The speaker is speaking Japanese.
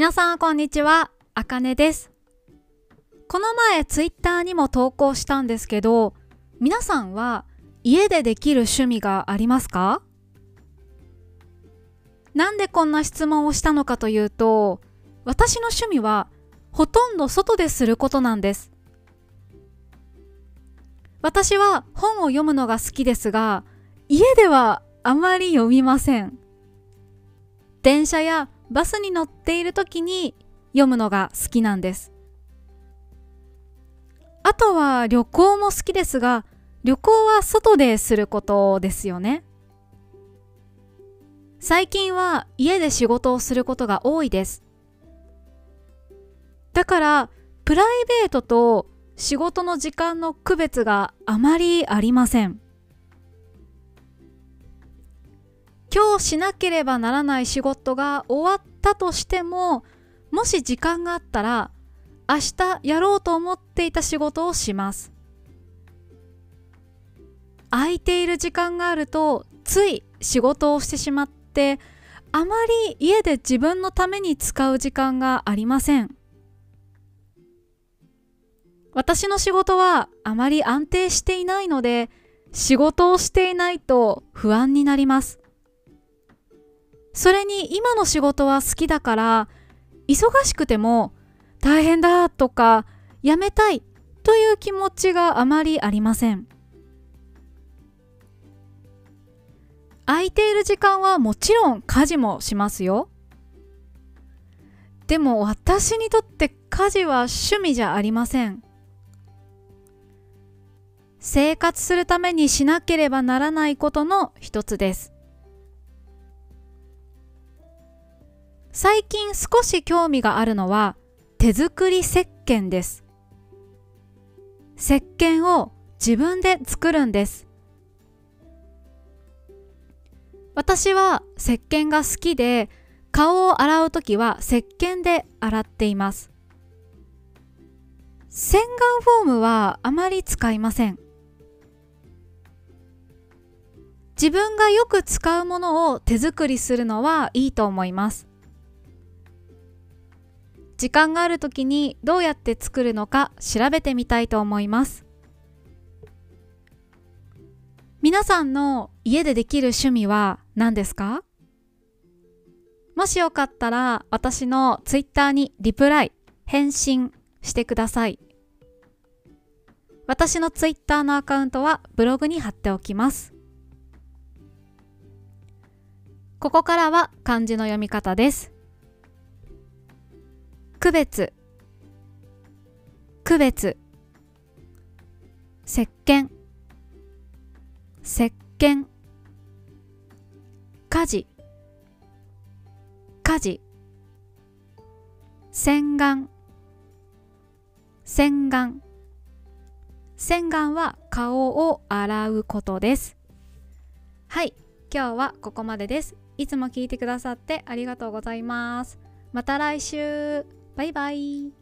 皆さんこんにちは、あかねです。この前ツイッターにも投稿したんですけど、皆さんは家でできる趣味がありますか？なんでこんな質問をしたのかというと、私の趣味はほとんど外ですることなんです。私は本を読むのが好きですが、家ではあまり読みません。電車やバスに乗っている時に読むのが好きなんです。あとは旅行も好きですが、旅行は外ですることですよね。最近は家で仕事をすることが多いです。だから、プライベートと仕事の時間の区別があまりありません。今日しなければならない仕事が終わったとしても、もし時間があったら、明日やろうと思っていた仕事をします。空いている時間があると、つい仕事をしてしまって、あまり家で自分のために使う時間がありません。私の仕事はあまり安定していないので、仕事をしていないと不安になります。それに今の仕事は好きだから、忙しくても大変だとかやめたいという気持ちがあまりありません。空いている時間はもちろん家事もしますよ。でも私にとって家事は趣味じゃありません。生活するためにしなければならないことの一つです。最近少し興味があるのは手作り石鹸です。石鹸を自分で作るんです。私は石鹸が好きで顔を洗うときは石鹸で洗っています。洗顔フォームはあまり使いません。自分がよく使うものを手作りするのはいいと思います。時間があるときにどうやって作るのか調べてみたいと思います。皆さんの家でできる趣味は何ですか？もしよかったら私のツイッターにリプライ、返信してください。私のツイッターのアカウントはブログに貼っておきます。ここからは漢字の読み方です。区別。区別。石鹸石鹸家事。家事。洗顔。洗顔。洗顔は顔を洗うことです。はい。今日はここまでです。いつも聞いてくださってありがとうございます。また来週。バイバイ